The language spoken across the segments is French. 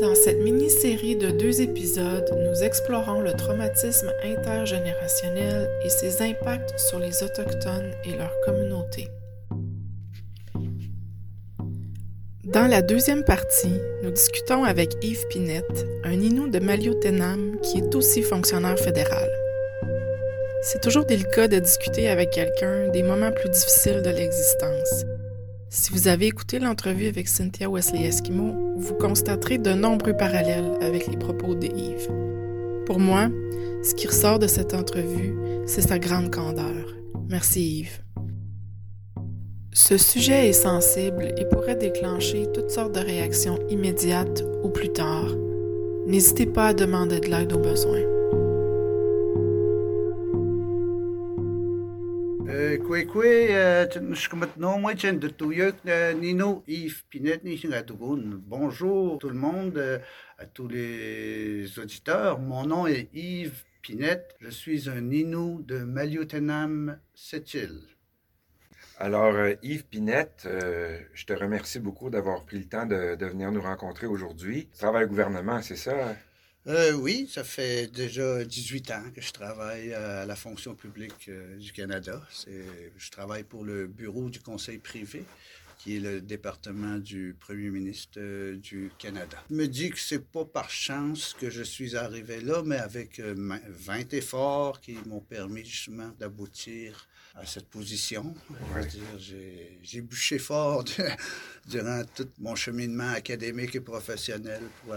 Dans cette mini-série de deux épisodes, nous explorons le traumatisme intergénérationnel et ses impacts sur les Autochtones et leur communauté. Dans la deuxième partie, nous discutons avec Yves Pinette, un Inou de Maliotenam qui est aussi fonctionnaire fédéral. C'est toujours délicat de discuter avec quelqu'un des moments plus difficiles de l'existence. Si vous avez écouté l'entrevue avec Cynthia Wesley Eskimo, vous constaterez de nombreux parallèles avec les propos de Yves. Pour moi, ce qui ressort de cette entrevue, c'est sa grande candeur. Merci Yves. Ce sujet est sensible et pourrait déclencher toutes sortes de réactions immédiates ou plus tard. N'hésitez pas à demander de l'aide aux besoins. Nino, Yves Pinette, Bonjour tout le monde, à tous les auditeurs. Mon nom est Yves Pinette. Je suis un Nino de Maliotenam, Sept-Îles. Alors, Yves Pinette, je te remercie beaucoup d'avoir pris le temps de, de venir nous rencontrer aujourd'hui. Tu travailles au gouvernement, c'est ça? Euh, oui, ça fait déjà 18 ans que je travaille à la fonction publique euh, du Canada. Je travaille pour le bureau du Conseil privé, qui est le département du Premier ministre euh, du Canada. Je me dis que c'est pas par chance que je suis arrivé là, mais avec 20 efforts qui m'ont permis justement d'aboutir à cette position. J'ai bûché fort durant tout mon cheminement académique et professionnel pour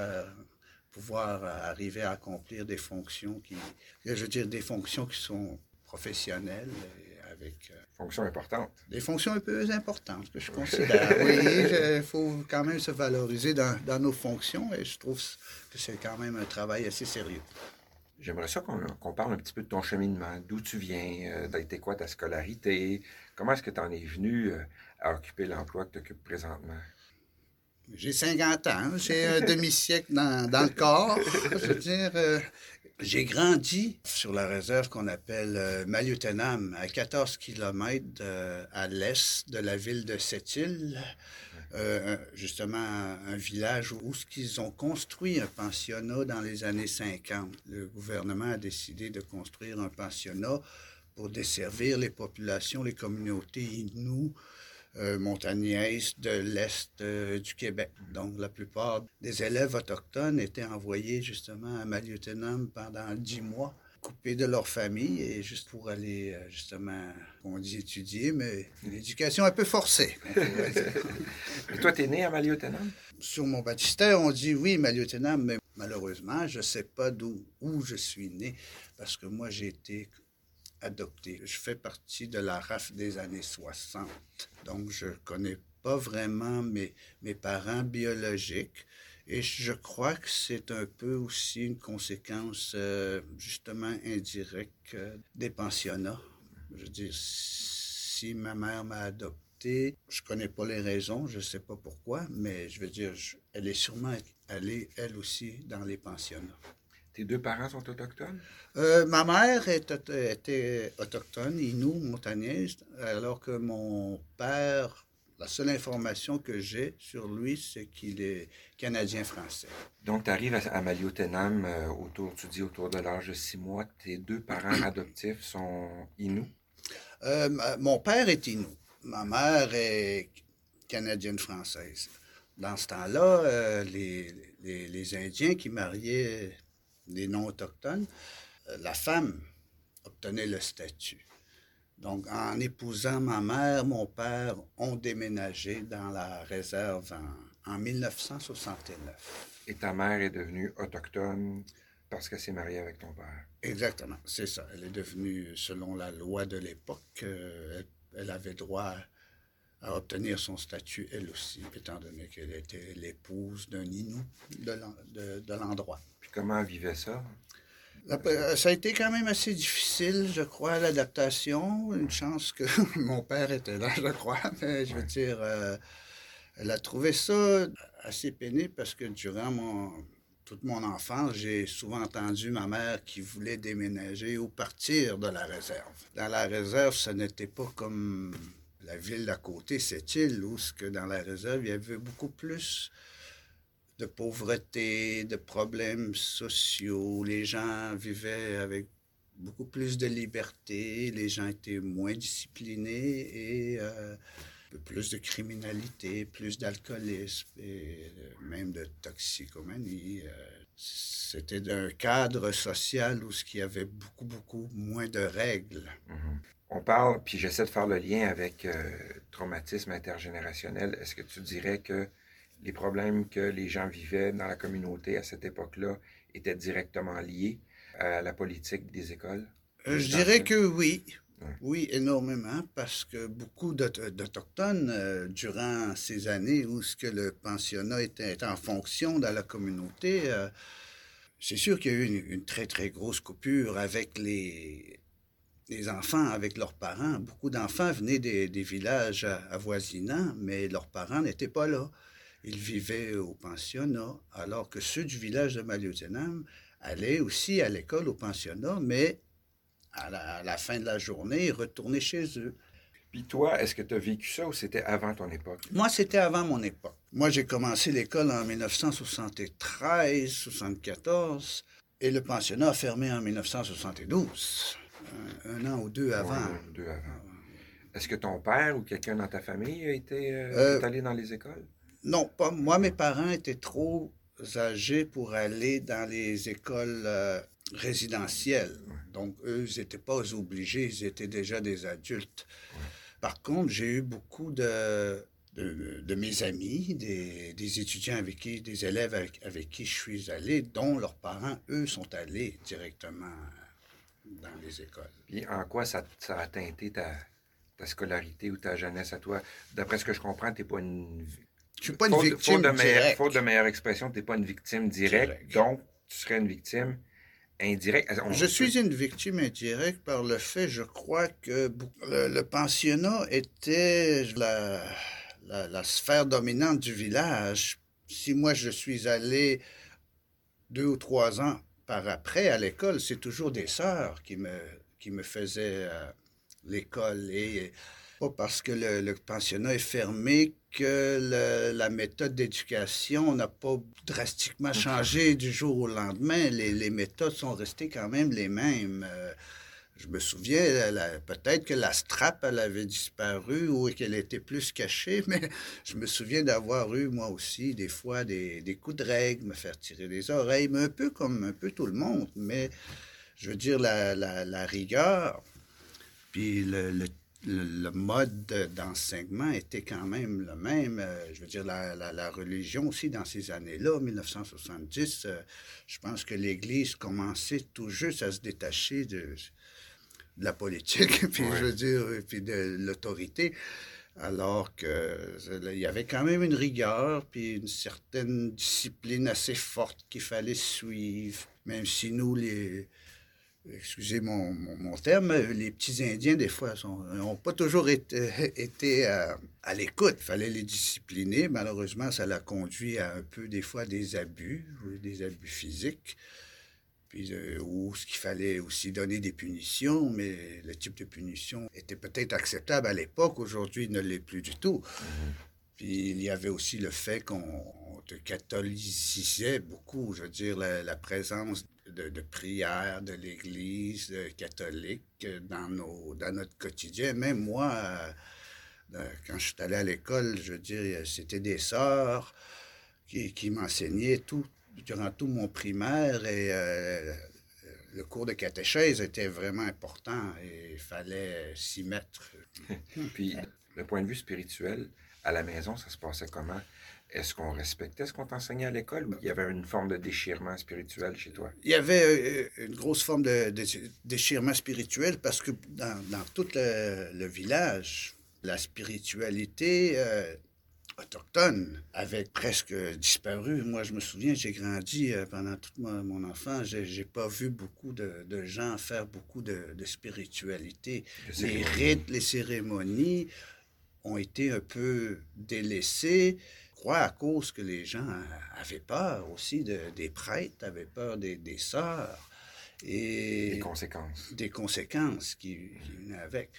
pouvoir euh, arriver à accomplir des fonctions qui, je veux dire, des fonctions qui sont professionnelles avec... Euh, fonctions importantes. Des fonctions un peu importantes que je considère. oui, il faut quand même se valoriser dans, dans, nos fonctions et je trouve que c'est quand même un travail assez sérieux. J'aimerais ça qu'on parle un petit peu de ton cheminement, d'où tu viens, euh, d'être quoi ta scolarité, comment est-ce que tu en es venu à occuper l'emploi que tu occupes présentement? J'ai 50 ans, j'ai un demi-siècle dans, dans, le corps. Dire, euh, j'ai grandi sur la réserve qu'on appelle euh, à 14 km à l'est de la ville de Sept-Îles. Euh, justement, un village où, où ils ont construit un pensionnat dans les années 50. Le gouvernement a décidé de construire un pensionnat pour desservir les populations, les communautés inoues euh, montagnaises de l'Est euh, du Québec. Donc, la plupart des élèves autochtones étaient envoyés justement à Maliotenam pendant dix mois coupés de leur famille et juste pour aller, euh, justement, on dit étudier, mais une éducation un peu forcée. et toi, tu es né à Maliotenam? Sur mon baptistère, on dit oui, Maliotenam, mais malheureusement, je ne sais pas d'où où je suis né parce que moi, j'ai été adopté. Je fais partie de la RAF des années 60, donc je connais pas vraiment mes, mes parents biologiques. Et je crois que c'est un peu aussi une conséquence euh, justement indirecte euh, des pensionnats. Je veux dire, si ma mère m'a adopté, je connais pas les raisons, je sais pas pourquoi, mais je veux dire, elle est sûrement allée, elle aussi, dans les pensionnats. Tes deux parents sont autochtones? Euh, ma mère était autochtone, Inou, montagnaise, alors que mon père, la seule information que j'ai sur lui, c'est qu'il est canadien-français. Donc, tu arrives à, Maliotenam euh, autour, tu dis autour de l'âge de six mois. Tes deux parents adoptifs sont Inou? Euh, mon père est Inou. Ma mère est canadienne-française. Dans ce temps-là, les, les, les Indiens qui mariaient des non-autochtones, euh, la femme obtenait le statut. Donc, en épousant ma mère, mon père ont déménagé dans la réserve en, 1969. Et ta mère est devenue autochtone parce qu'elle s'est mariée avec ton père. Exactement, c'est ça. Elle est devenue, selon la loi de l'époque, euh, elle, avait droit à obtenir son statut elle aussi, étant donné qu'elle était l'épouse d'un Inou de l'endroit. Comment elle vivait ça? Euh, ça a été quand même assez difficile, je crois, l'adaptation. Une chance que mon père était là, je crois. Mais je veux dire, euh, elle a trouvé ça assez pénible parce que durant mon, toute mon enfance, j'ai souvent entendu ma mère qui voulait déménager ou partir de la réserve. Dans la réserve, ce n'était pas comme la ville d'à côté, cette île, où que dans la réserve, il y avait beaucoup plus de pauvreté, de problèmes sociaux. Les gens vivaient avec beaucoup plus de liberté, les gens étaient moins disciplinés et euh, plus de criminalité, plus d'alcoolisme et euh, même de toxicomanie. Euh, c'était un cadre social où il y avait beaucoup, beaucoup moins de règles. Mm-hmm. On parle, puis j'essaie de faire le lien avec traumatisme intergénérationnel. Est-ce que tu dirais que les problèmes que les gens vivaient dans la communauté à cette époque-là étaient directement liés à la politique des écoles? Euh, je dirais que oui. Oui, énormément, parce que beaucoup d'Autochtones, euh, durant ces années où ce que le pensionnat était, en fonction dans la communauté, euh, c'est sûr qu'il y a eu une, très, très grosse coupure avec les, les enfants, avec leurs parents. Beaucoup d'enfants venaient des, villages avoisinants, mais leurs parents n'étaient pas là. Ils vivaient au pensionnat, alors que ceux du village de Maliotenam allaient aussi à l'école au pensionnat, mais à la, fin de la journée, retourner chez eux. Puis toi, est-ce que tu as vécu ça ou c'était avant ton époque? Moi, c'était avant mon époque. Moi, j'ai commencé l'école en 1973, 74, et le pensionnat a fermé en 1972, un, an ou deux avant. deux avant. Est-ce que ton père ou quelqu'un dans ta famille a été euh, euh, allé dans les écoles? Non, pas moi. Mes parents étaient trop âgés pour aller dans les écoles euh, résidentielles. Donc, eux, ils n'étaient pas obligés, ils étaient déjà des adultes. Par contre, j'ai eu beaucoup de, de, mes amis, des, étudiants avec qui, des élèves avec, qui je suis allé, dont leurs parents, eux, sont allés directement dans les écoles. Et en quoi ça, ça a teinté ta, ta, scolarité ou ta jeunesse à toi? D'après ce que je comprends, tu n'es pas une... Je suis pas une victime de directe. Faute de meilleure expression, tu n'es pas une victime directe, donc tu serais une victime indirect. Je suis une victime indirecte par le fait, je crois, que le, pensionnat était la, la, sphère dominante du village. Si moi je suis allé deux ou trois ans par après à l'école, c'est toujours des sœurs qui me, qui me faisaient euh, l'école. Et pas parce que le, pensionnat est fermé que la méthode d'éducation n'a pas drastiquement changé du jour au lendemain. Les, méthodes sont restées quand même les mêmes. Euh, je me souviens, peut-être que la strap, elle avait disparu ou qu'elle était plus cachée, mais je me souviens d'avoir eu, moi aussi, des fois, des, coups de règle, me faire tirer les oreilles, mais un peu comme un peu tout le monde. Mais je veux dire, la, rigueur, puis le, le le, mode d'enseignement était quand même le même. Euh, je veux dire, la, religion aussi, dans ces années-là, 1970, euh, je pense que l'Église commençait tout juste à se détacher de, la politique, puis je veux dire, puis de l'autorité. Alors qu'il y avait quand même une rigueur, puis une certaine discipline assez forte qu'il fallait suivre, même si nous, les, excusez mon, mon, terme, les petits Indiens, des fois, n'ont pas toujours été, été euh, à l'écoute. Il fallait les discipliner. Malheureusement, ça l'a conduit à un peu, des fois, des abus, des abus physiques. Puis, euh, ou ce qu'il fallait aussi donner des punitions, mais le type de punition était peut-être acceptable à l'époque. Aujourd'hui, il ne l'est plus du tout. Mm-hmm. Puis il y avait aussi le fait qu'on te catholicisait beaucoup, je veux dire, la présence de, prière de l'Église euh, catholique euh, dans, nos, dans notre quotidien. Même moi, euh, quand je suis allé à l'école, je veux dire, c'était des sœurs qui, qui m'enseignaient tout, durant tout mon primaire et le cours de catéchèse était vraiment important et il fallait s'y mettre. Puis, le point de vue spirituel, à la maison, ça se passait comment? Est-ce qu'on respectait ce qu'on t'enseignait à l'école ou il y avait une forme de déchirement spirituel chez toi? Il y avait euh, une grosse forme de, déchirement spirituel parce que dans, tout le, village, la spiritualité euh, autochtone avait presque disparu. Moi, je me souviens, j'ai grandi euh, pendant toute mon enfance, j'ai pas vu beaucoup de, gens faire beaucoup de, spiritualité. Les rites, les cérémonies ont été un peu délaissés à cause que les gens avaient peur aussi de, des prêtres, avaient peur des, des sœurs. Et des conséquences. Des conséquences qui, venaient avec.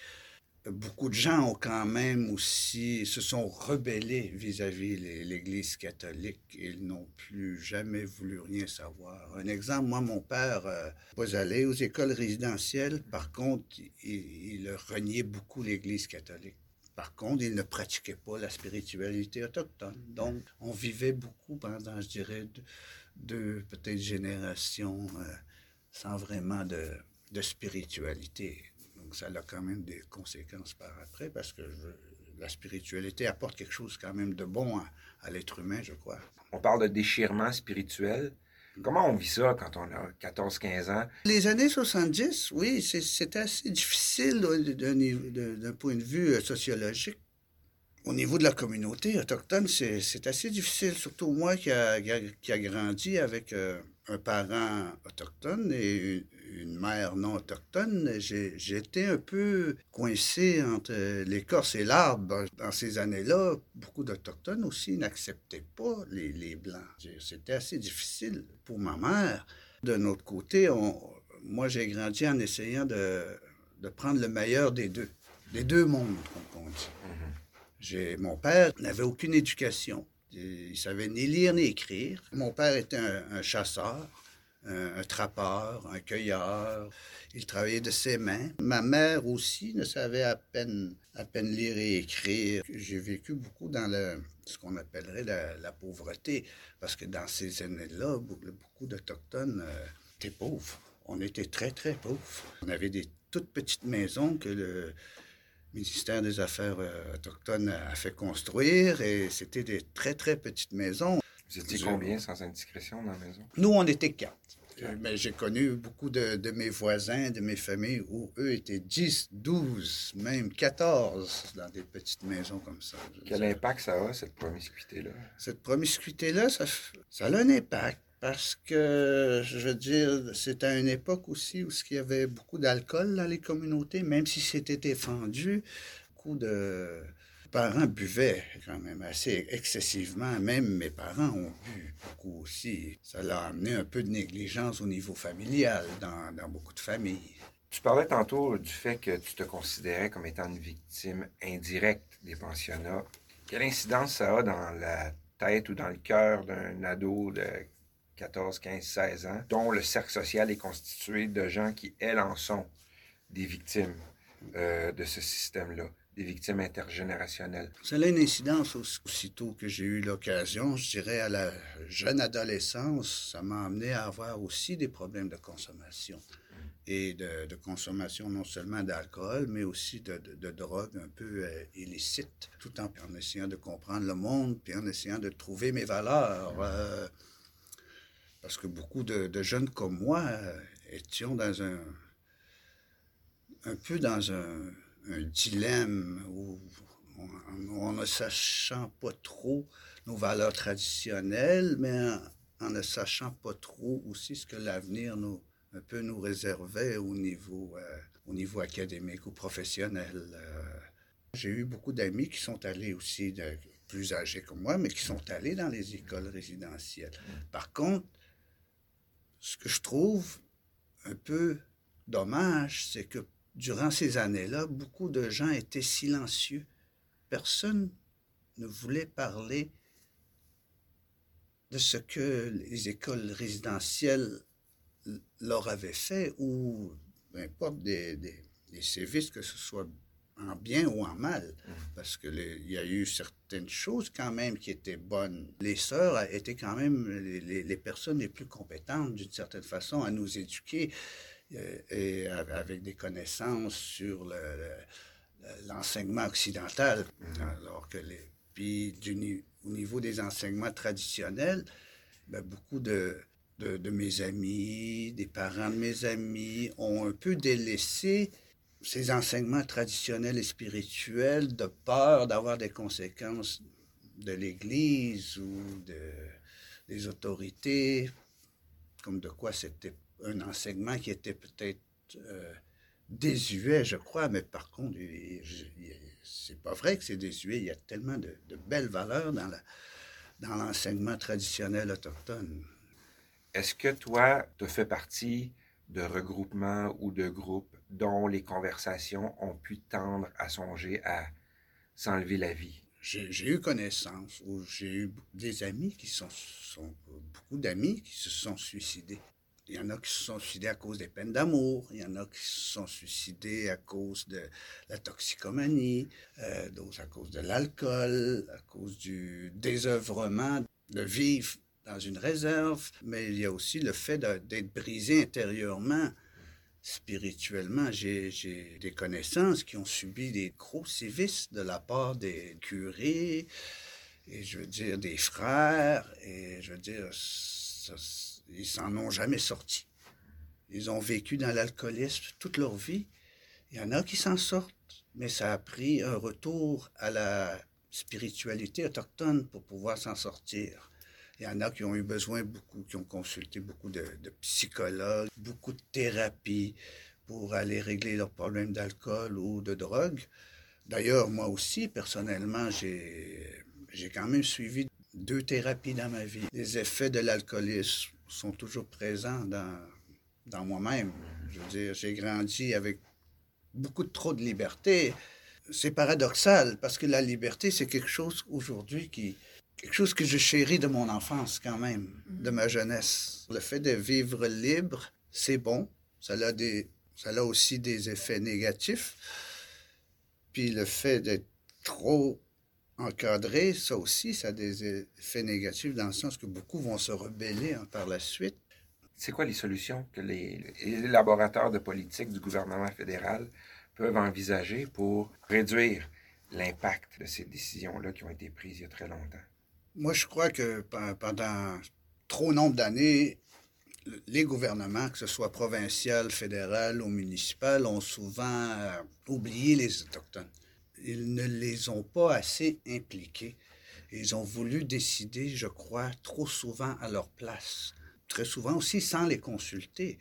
beaucoup de gens ont quand même aussi se sont rebellés vis-à-vis l'Église catholique. Ils n'ont plus jamais voulu rien savoir. Un exemple, moi, mon père euh, was allé aux écoles résidentielles. Par contre, il, il reniait beaucoup l'Église catholique. Par contre, il ne pratiquait pas la spiritualité autochtone. Donc, on vivait beaucoup pendant, je dirais, deux, peut-être générations euh, sans vraiment de, de spiritualité ça a quand même des conséquences par après parce que la spiritualité apporte quelque chose quand même de bon à, l'être humain, je crois. On parle de déchirement spirituel. Comment on vit ça quand on a 14-15 ans? Les années 70, oui, c'était assez difficile d'un point de vue euh, sociologique. Au niveau de la communauté autochtone, c'est assez difficile, surtout moi qui a, grandi avec euh, un parent autochtone et une mère non autochtone, j'étais un peu coincé entre l'écorce et l'arbre. Dans ces années-là, beaucoup d'Autochtones aussi n'acceptaient pas les, Blancs. C'était assez difficile pour ma mère. D'un autre côté, moi, j'ai grandi en essayant de, prendre le meilleur des deux, des deux mondes, comme on dit. Mm-hmm. Mon père n'avait aucune éducation. Il savait ni lire ni écrire. Mon père était un chasseur un, trappeur, un cueilleur. Il travaillait de ses mains. Ma mère aussi ne savait à peine, à peine lire et écrire. J'ai vécu beaucoup dans le, ce qu'on appellerait la, pauvreté, parce que dans ces années-là, beaucoup, d'Autochtones euh, étaient pauvres. On était très, très pauvres. On avait des toutes petites maisons que le ministère des Affaires euh, autochtones a fait construire et c'était des très, très petites maisons. Vous étiez combien sans indiscrétion dans la maison? Nous, on était quatre. Euh, mais j'ai connu beaucoup de, de, mes voisins, de mes familles, où eux étaient 10, 12, même 14 dans des petites maisons comme ça. Quel impact ça a, cette promiscuité-là? Cette promiscuité-là, ça, ça a un impact parce que, je veux dire, c'était à une époque aussi où il y avait beaucoup d'alcool dans les communautés, même si c'était défendu, beaucoup de parents buvaient quand même assez excessivement. Même mes parents ont bu beaucoup aussi. Ça l'a amené un peu de négligence au niveau familial dans, dans beaucoup de familles. Tu parlais tantôt du fait que tu te considérais comme étant une victime indirecte des pensionnats. Quelle incidence ça a dans la tête ou dans le cœur d'un ado de 14, 15, 16 ans, dont le cercle social est constitué de gens qui, elles, en sont des victimes euh, de ce système-là? Des victimes intergénérationnelles. Ça a une incidence aussitôt que j'ai eu l'occasion, je dirais à la jeune adolescence, ça m'a amené à avoir aussi des problèmes de consommation. Et de, consommation non seulement d'alcool, mais aussi de, de, drogue un peu euh, illicite, tout en, essayant de comprendre le monde, puis en essayant de trouver mes valeurs. Euh, parce que beaucoup de, jeunes comme moi euh, étions dans un... un peu dans un un dilemme où on, ne sachant pas trop nos valeurs traditionnelles, mais en, ne sachant pas trop aussi ce que l'avenir nous, nous réservait au niveau, euh, au niveau académique ou professionnel. Euh. J'ai eu beaucoup d'amis qui sont allés aussi, plus âgés que moi, mais qui sont allés dans les écoles résidentielles. Par contre, ce que je trouve un peu dommage, c'est que durant ces années-là, beaucoup de gens étaient silencieux. Personne ne voulait parler de ce que les écoles résidentielles leur avaient fait ou peu importe des, sévices, que ce soit en bien ou en mal, mmh. parce qu'il y a eu certaines choses quand même qui étaient bonnes. Les sœurs étaient quand même les, les personnes les plus compétentes d'une certaine façon à nous éduquer. Et avec des connaissances sur l'enseignement occidental, alors que les, puis au niveau des enseignements traditionnels, ben, beaucoup de, de, de, mes amis, des parents de mes amis ont un peu délaissé ces enseignements traditionnels et spirituels de peur d'avoir des conséquences de l'Église ou de, des autorités, comme de quoi c'était un enseignement qui était peut-être euh, désuet, je crois, mais par contre, c'est pas vrai que c'est désuet. Il y a tellement de, belles valeurs dans, la, dans l'enseignement traditionnel autochtone. Est-ce que toi, tu fais partie de regroupements ou de groupes dont les conversations ont pu tendre à songer à s'enlever la vie? J'ai eu connaissance, ou j'ai eu des amis qui sont, sont beaucoup d'amis qui se sont suicidés. Il y en a qui se sont suicidés à cause des peines d'amour, il y en a qui se sont suicidés à cause de la toxicomanie, euh, d'autres à cause de l'alcool, à cause du désœuvrement de vivre dans une réserve, mais il y a aussi le fait d'être brisé intérieurement, spirituellement. J'ai des connaissances qui ont subi des gros sévices de la part des curés, et je veux dire des frères, et je veux dire, ils s'en ont jamais sorti. Ils ont vécu dans l'alcoolisme toute leur vie. Il y en a qui s'en sortent, mais ça a pris un retour à la spiritualité autochtone pour pouvoir s'en sortir. Il y en a qui ont eu besoin beaucoup, qui ont consulté beaucoup de, psychologues, beaucoup de thérapies pour aller régler leurs problèmes d'alcool ou de drogue. D'ailleurs, moi aussi, personnellement, j'ai quand même suivi deux thérapies dans ma vie. Les effets de l'alcoolisme sont toujours présents dans, dans moi-même. Je veux dire, j'ai grandi avec beaucoup trop de liberté. C'est paradoxal parce que la liberté, c'est quelque chose aujourd'hui qui, quelque chose que je chéris de mon enfance quand même, de ma jeunesse. Le fait de vivre libre, c'est bon. Ça a, des, ça a aussi des effets négatifs. Puis le fait d'être trop encadré, ça aussi, ça a des effets négatifs dans le sens que beaucoup vont se rebeller hein, par la suite. C'est quoi les solutions que les élaborateurs de politique du gouvernement fédéral peuvent envisager pour réduire l'impact de ces décisions-là qui ont été prises il y a très longtemps? Moi, je crois que pendant trop nombre d'années, les gouvernements, que ce soit provincial, fédéral ou municipal, ont souvent euh, oublié les Autochtones. Ils ne les ont pas assez impliqués. Ils ont voulu décider, je crois, trop souvent à leur place. Très souvent aussi sans les consulter.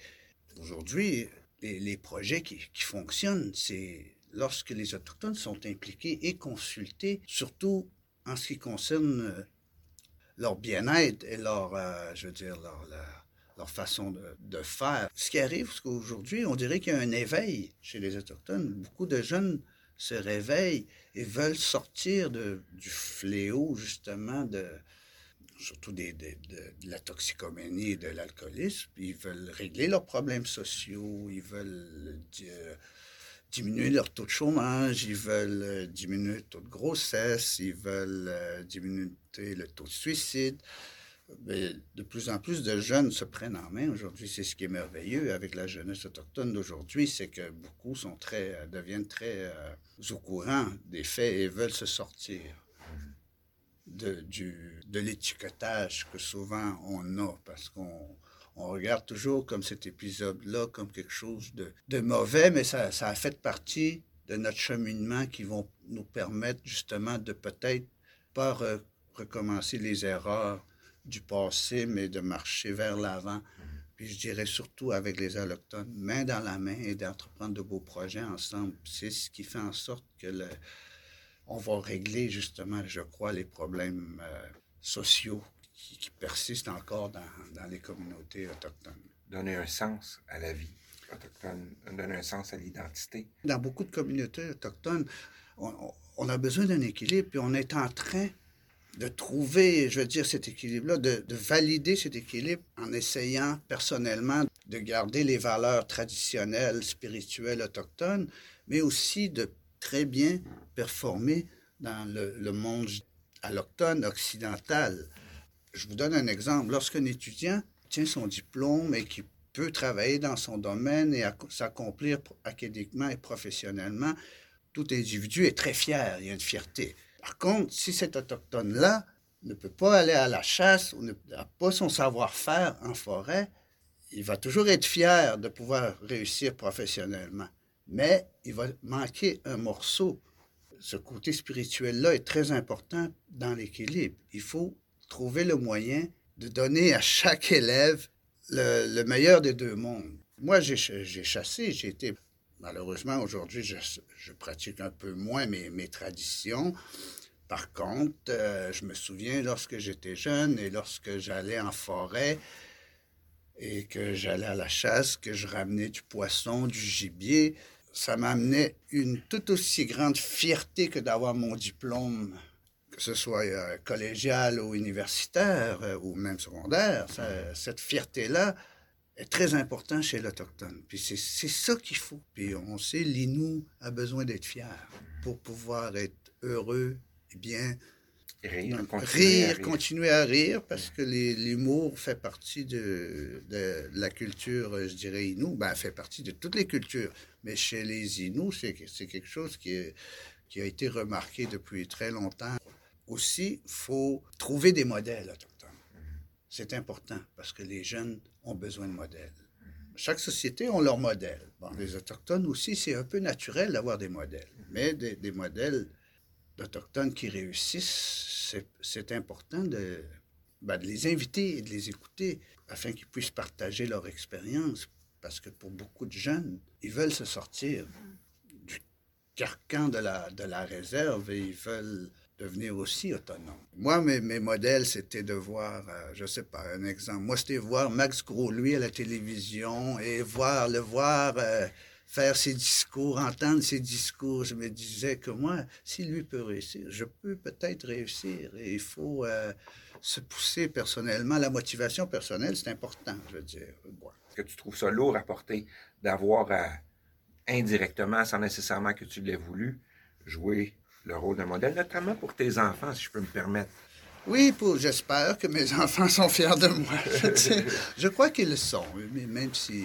Aujourd'hui, les, projets qui, fonctionnent, c'est lorsque les Autochtones sont impliqués et consultés, surtout en ce qui concerne euh, leur bien-être et leur, euh, je veux dire, leur, leur, façon de, de, faire. Ce qui arrive, c'est qu'aujourd'hui, on dirait qu'il y a un éveil chez les Autochtones. Beaucoup de jeunes se réveillent et veulent sortir de, du fléau, justement, de, surtout de, la toxicomanie et de l'alcoolisme. Ils veulent régler leurs problèmes sociaux, ils veulent euh, diminuer leur taux de chômage, ils veulent euh, diminuer le taux de grossesse, ils veulent euh, diminuer le taux de suicide. De plus en plus de jeunes se prennent en main aujourd'hui. C'est ce qui est merveilleux avec la jeunesse autochtone d'aujourd'hui, c'est que beaucoup sont très, euh, deviennent très au courant des faits et veulent se sortir de, de l'étiquetage que souvent on a parce qu'on on regarde toujours comme cet épisode-là comme quelque chose de, mauvais, mais ça, a fait partie de notre cheminement qui vont nous permettre justement de peut-être pas recommencer les erreurs du passé, mais de marcher vers l'avant. Puis je dirais surtout avec les allochtones, main dans la main et d'entreprendre de beaux projets ensemble. C'est ce qui fait en sorte que le, on va régler justement, je crois, les problèmes euh, sociaux qui, persiste encore dans, dans, les communautés autochtones. Donner un sens à la vie autochtone, donner un sens à l'identité. Dans beaucoup de communautés autochtones, on, a besoin d'un équilibre, puis on est en train de trouver, je veux dire, cet équilibre-là, de, de, valider cet équilibre en essayant personnellement de garder les valeurs traditionnelles, spirituelles autochtones, mais aussi de très bien performer dans le, le monde alloctone occidental. Je vous donne un exemple. Lorsqu'un étudiant tient son diplôme et qui peut travailler dans son domaine et s'accomplir académiquement et professionnellement, tout individu est très fier, il y a une fierté. Par contre, si cet autochtone-là ne peut pas aller à la chasse ou n'a pas son savoir-faire en forêt, il va toujours être fier de pouvoir réussir professionnellement. Mais il va manquer un morceau. Ce côté spirituel-là est très important dans l'équilibre. Il faut trouver le moyen de donner à chaque élève le, meilleur des deux mondes. Moi, j'ai chassé, j'ai été... Malheureusement, aujourd'hui, je, pratique un peu moins mes, traditions. Par contre, euh, je me souviens lorsque j'étais jeune et lorsque j'allais en forêt, et que j'allais à la chasse, que je ramenais du poisson, du gibier, ça m'amenait une tout aussi grande fierté que d'avoir mon diplôme, que ce soit euh, collégial ou universitaire euh, ou même secondaire. cette fierté-là est très importante chez l'Autochtone. Puis c'est ça qu'il faut. Puis on sait, l'Inou a besoin d'être fier pour pouvoir être heureux et bien Rire, continuer, à rire. parce que l'humour fait partie de, la culture, je dirais, Inou. Ben, fait partie de toutes les cultures. Mais chez les Inou, c'est quelque chose qui, qui a été remarqué depuis très longtemps. Aussi, il faut trouver des modèles. C'est important parce que les jeunes ont besoin de modèles. Chaque société a leur modèle. Les Autochtones aussi, c'est un peu naturel d'avoir des modèles. Mais des, modèles d'Autochtones qui réussissent, c'est important ben, de, les inviter et de les écouter afin qu'ils puissent partager leur expérience. Parce que pour beaucoup de jeunes, ils veulent se sortir du carcan de de la réserve et ils veulent devenir aussi autonomes. Moi, mes, modèles, c'était de voir, euh, je sais pas, un exemple. Moi, c'était voir Max Gros, lui, à la télévision et voir, le voir... Euh, faire ses discours, entendre ses discours. Je me disais que moi, si lui peut réussir, je peux peut-être réussir. Il faut euh, se pousser personnellement. La motivation personnelle, c'est important, je veux dire. Est-ce que tu trouves ça lourd à porter d'avoir euh, indirectement, sans nécessairement que tu l'aies voulu, jouer le rôle d'un modèle, notamment pour tes enfants, si je peux me permettre? Oui, pour, j'espère que mes enfants sont fiers de moi. je crois qu'ils le sont, mais même si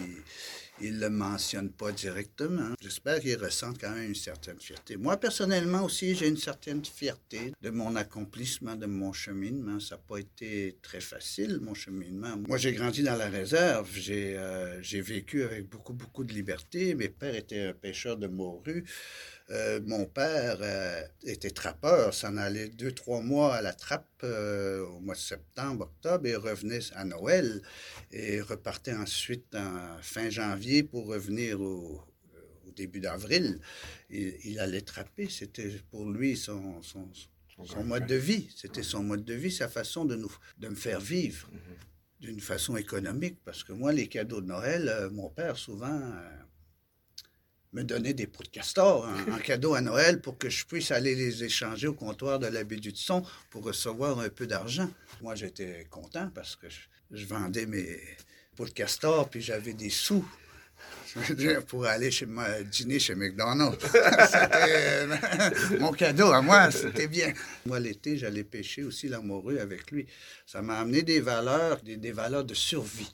il ne le mentionne pas directement. J'espère qu'il ressent quand même une certaine fierté. Moi, personnellement aussi, j'ai une certaine fierté de mon accomplissement, de mon cheminement. Ça n'a pas été très facile, mon cheminement. Moi, j'ai grandi dans la réserve. J'ai euh, vécu avec beaucoup, beaucoup de liberté. Mes pères étaient un pêcheur de morue. Euh, mon père euh, était trappeur, s'en allait deux, trois mois à la trappe euh, au mois de septembre, octobre et revenait à Noël et repartait ensuite en fin janvier pour revenir au, début d'avril. Il, allait trapper, c'était pour lui son, son, mode de vie, c'était son mode de vie, sa façon de, nous, de me faire vivre. Mm-hmm. d'une façon économique, parce que moi, les cadeaux de Noël, mon père, souvent, me donner des pots de castor en, cadeau à Noël pour que je puisse aller les échanger au comptoir de la baie du Son pour recevoir un peu d'argent. Moi, j'étais content parce que je, vendais mes pots de castor puis j'avais des sous pour aller chez dîner chez McDonald's. c'était mon cadeau à moi, c'était bien. Moi, l'été, j'allais pêcher aussi la morue avec lui. Ça m'a amené des valeurs, des valeurs de survie.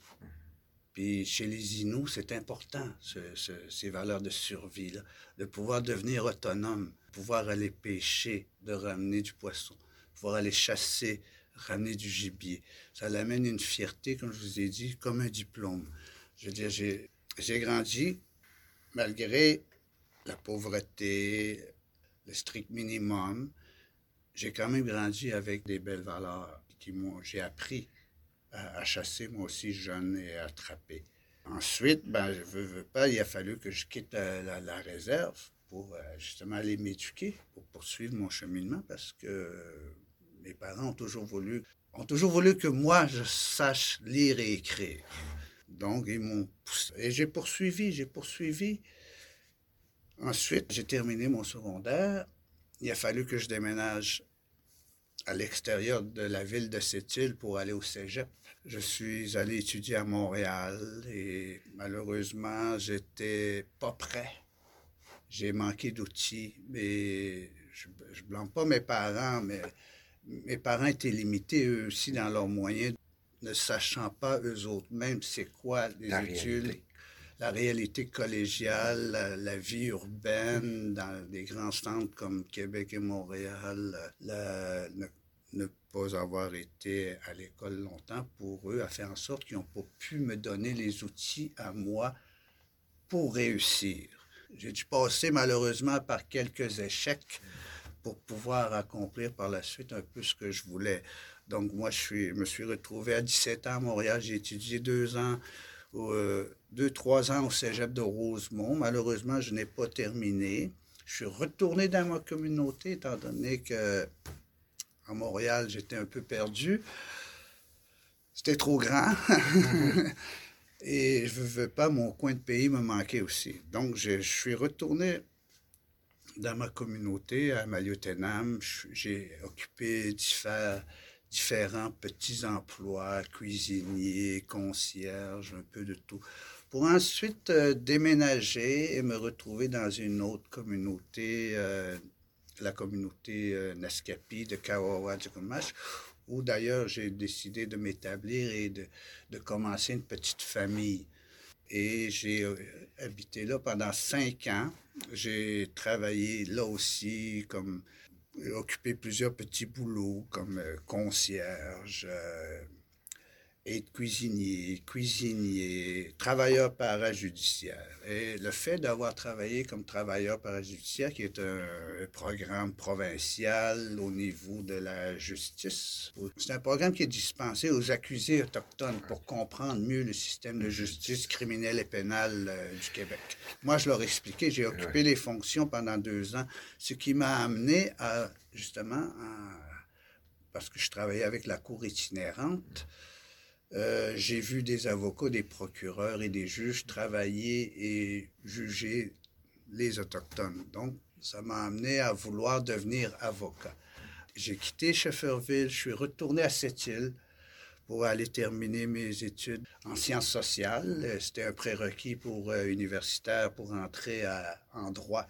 Puis chez les Inuits, c'est important, ces valeurs de survie-là, de pouvoir devenir autonome, pouvoir aller pêcher, de ramener du poisson, pouvoir aller chasser, ramener du gibier. Ça l'amène une fierté, comme je vous ai dit, comme un diplôme. Je veux dire, j'ai grandi malgré la pauvreté, le strict minimum. J'ai quand même grandi avec des belles valeurs qui m'ont, j'ai appris à, chasser, moi aussi, jeune, et à attraper. Ensuite, ben, je veux, veux pas, il a fallu que je quitte euh, la, réserve pour euh, justement aller m'éduquer, pour poursuivre mon cheminement, parce que mes parents ont toujours voulu, ont toujours voulu que moi, je sache lire et écrire. Donc, ils m'ont poussé. Et j'ai poursuivi, j'ai poursuivi. Ensuite, j'ai terminé mon secondaire. Il a fallu que je déménage à l'extérieur de la ville de Sept-Îles pour aller au cégep. Je suis allé étudier à Montréal et malheureusement, j'étais pas prêt. J'ai manqué d'outils, mais je ne blâme pas mes parents, mais mes parents étaient limités eux aussi dans leurs moyens, ne sachant pas eux autres même c'est quoi les études, la réalité collégiale, la, vie urbaine dans des grands centres comme Québec et Montréal, ne pas avoir été à l'école longtemps pour eux a fait en sorte qu'ils n'ont pas pu me donner les outils à moi pour réussir. J'ai dû passer malheureusement par quelques échecs pour pouvoir accomplir par la suite un peu ce que je voulais. Donc moi, je, suis, me suis retrouvé à 17 ans à Montréal. J'ai étudié deux ans deux, trois ans au cégep de Rosemont. Malheureusement, je n'ai pas terminé. Je suis retourné dans ma communauté, étant donné que à Montréal, j'étais un peu perdu. C'était trop grand. Et je ne veux pas mon coin de pays me manquer aussi. Donc, je, suis retourné dans ma communauté à Maliotenam. J'ai occupé différents, différents petits emplois, cuisinier, concierge, un peu de tout, pour ensuite euh, déménager et me retrouver dans une autre communauté, euh, la communauté euh, Naskapi de Kawawa où d'ailleurs j'ai décidé de m'établir et de, de, commencer une petite famille. Et j'ai euh, habité là pendant cinq ans. J'ai travaillé là aussi comme occupé plusieurs petits boulots comme euh, concierge, euh, être cuisinier, cuisinier, travailleur parajudiciaire. Et le fait d'avoir travaillé comme travailleur parajudiciaire, qui est un, programme provincial au niveau de la justice, c'est un programme qui est dispensé aux accusés autochtones pour comprendre mieux le système de justice criminelle et pénale euh, du Québec. Moi, je leur ai expliqué, j'ai occupé les fonctions pendant deux ans, ce qui m'a amené à, justement, parce que je travaillais avec la cour itinérante, euh, j'ai vu des avocats, des procureurs et des juges travailler et juger les Autochtones. Donc, ça m'a amené à vouloir devenir avocat. J'ai quitté Shefferville, je suis retourné à Sept-Îles pour aller terminer mes études en sciences sociales. C'était un prérequis pour euh, universitaire pour entrer en droit.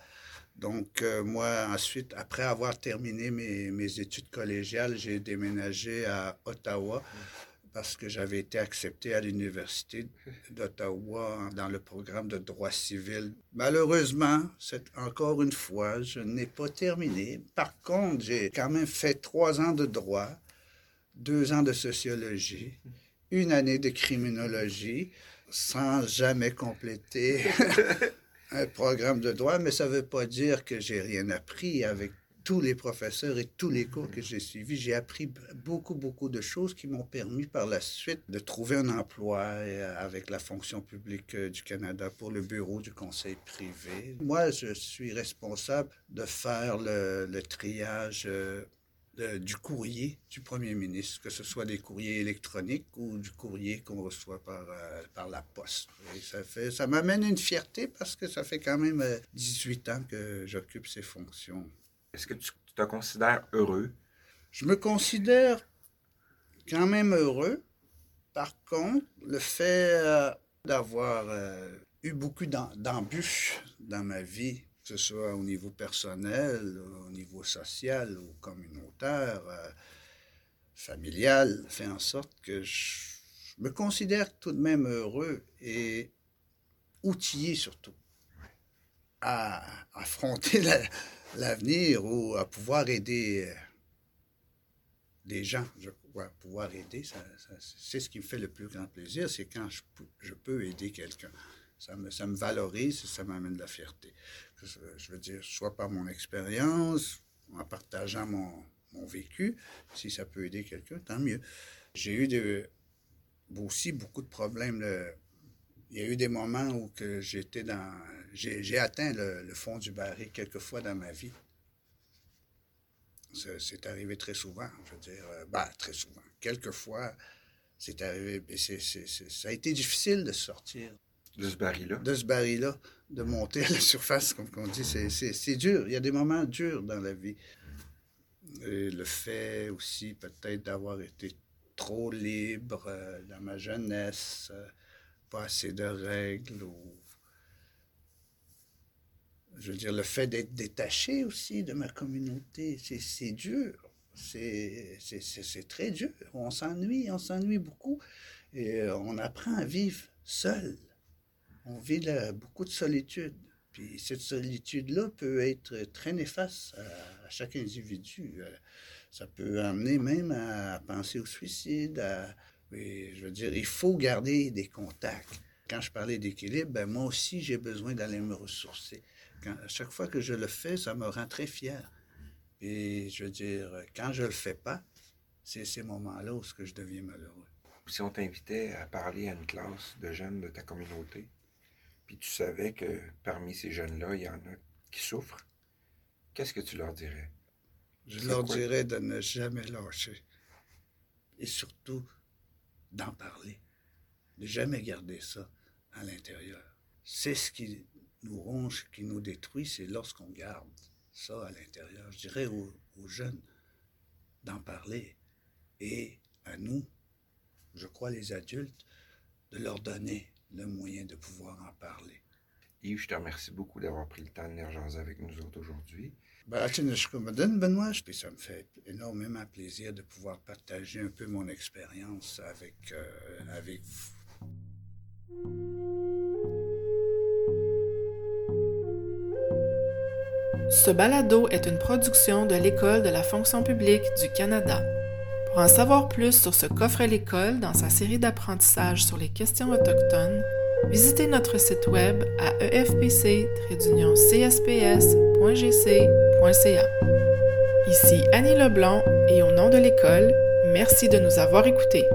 Donc, euh, moi, ensuite, après avoir terminé mes études collégiales, j'ai déménagé à Ottawa parce que j'avais été accepté à l'Université d'Ottawa dans le programme de droit civil. Malheureusement, c'est encore une fois, je n'ai pas terminé. Par contre, j'ai quand même fait trois ans de droit, deux ans de sociologie, une année de criminologie, sans jamais compléter un programme de droit, mais ça ne veut pas dire que j'ai rien appris avec tous les professeurs et tous les cours que j'ai suivis, j'ai appris beaucoup, beaucoup de choses qui m'ont permis par la suite de trouver un emploi euh, avec la fonction publique euh, du Canada pour le bureau du conseil privé. Moi, je suis responsable de faire le, triage euh, du courrier du premier ministre, que ce soit des courriers électroniques ou du courrier qu'on reçoit par, par la poste. Ça fait, ça m'amène une fierté parce que ça fait quand même 18 ans que j'occupe ces fonctions. Est-ce que tu te considères heureux? Je me considère quand même heureux. Par contre, le fait euh, d'avoir euh, eu beaucoup d'embûches dans ma vie, que ce soit au niveau personnel, au niveau social ou communautaire, euh, familial, fait en sorte que je me considère tout de même heureux et outillé surtout à affronter la, l'avenir ou à pouvoir aider euh, des gens, je crois, pouvoir aider, c'est ce qui me fait le plus grand plaisir, c'est quand je, peux aider quelqu'un. Ça me, ça me valorise ça m'amène de la fierté. Je, veux dire, soit par mon expérience, en partageant mon, mon, vécu, si ça peut aider quelqu'un, tant mieux. J'ai eu de, aussi beaucoup de problèmes. Il y a eu des moments où j'étais dans j'ai atteint le, fond du baril quelques fois dans ma vie. C'est arrivé très souvent, je veux dire, euh, bah, très souvent. Quelquefois, c'est arrivé, ça a été difficile de sortir. De ce baril-là? De ce baril-là, de monter à la surface, comme on dit. C'est dur. Il y a des moments durs dans la vie. Et le fait aussi, peut-être, d'avoir été trop libre euh, dans ma jeunesse, euh, pas assez de règles ou je veux dire, le fait d'être détaché aussi de ma communauté, c'est dur. C'est très dur. On s'ennuie, on s'ennuie beaucoup. Et euh, on apprend à vivre seul. On vit beaucoup de solitude. Puis cette solitude-là peut être très néfaste à, chaque individu. Euh, ça peut amener même à penser au suicide. Je veux dire, il faut garder des contacts. Quand je parlais d'équilibre, ben moi aussi, j'ai besoin d'aller me ressourcer à chaque fois que je le fais, ça me rend très fier. Et je veux dire, quand je le fais pas, c'est ces moments-là où je deviens malheureux. Si on t'invitait à parler à une classe de jeunes de ta communauté, puis tu savais que parmi ces jeunes-là, il y en a qui souffrent, qu'est-ce que tu leur dirais? Je leur dirais de ne jamais lâcher. Et surtout, d'en parler. de jamais garder ça à l'intérieur. C'est ce qui nous ronge, qui nous détruit, c'est lorsqu'on garde ça à l'intérieur. Je dirais aux, jeunes d'en parler et à nous, je crois les adultes, de leur donner le moyen de pouvoir en parler. Yves, je te remercie beaucoup d'avoir pris le temps de avec nous autres aujourd'hui. Ben, Benoît, ça me fait énormément plaisir de pouvoir partager un peu mon expérience avec, euh, avec vous. Ce balado est une production de l'École de la fonction publique du Canada. Pour en savoir plus sur ce qu'offre l'école dans sa série d'apprentissages sur les questions autochtones, visitez notre site web à Ici Annie Leblanc et au nom de l'école, merci de nous avoir écoutés.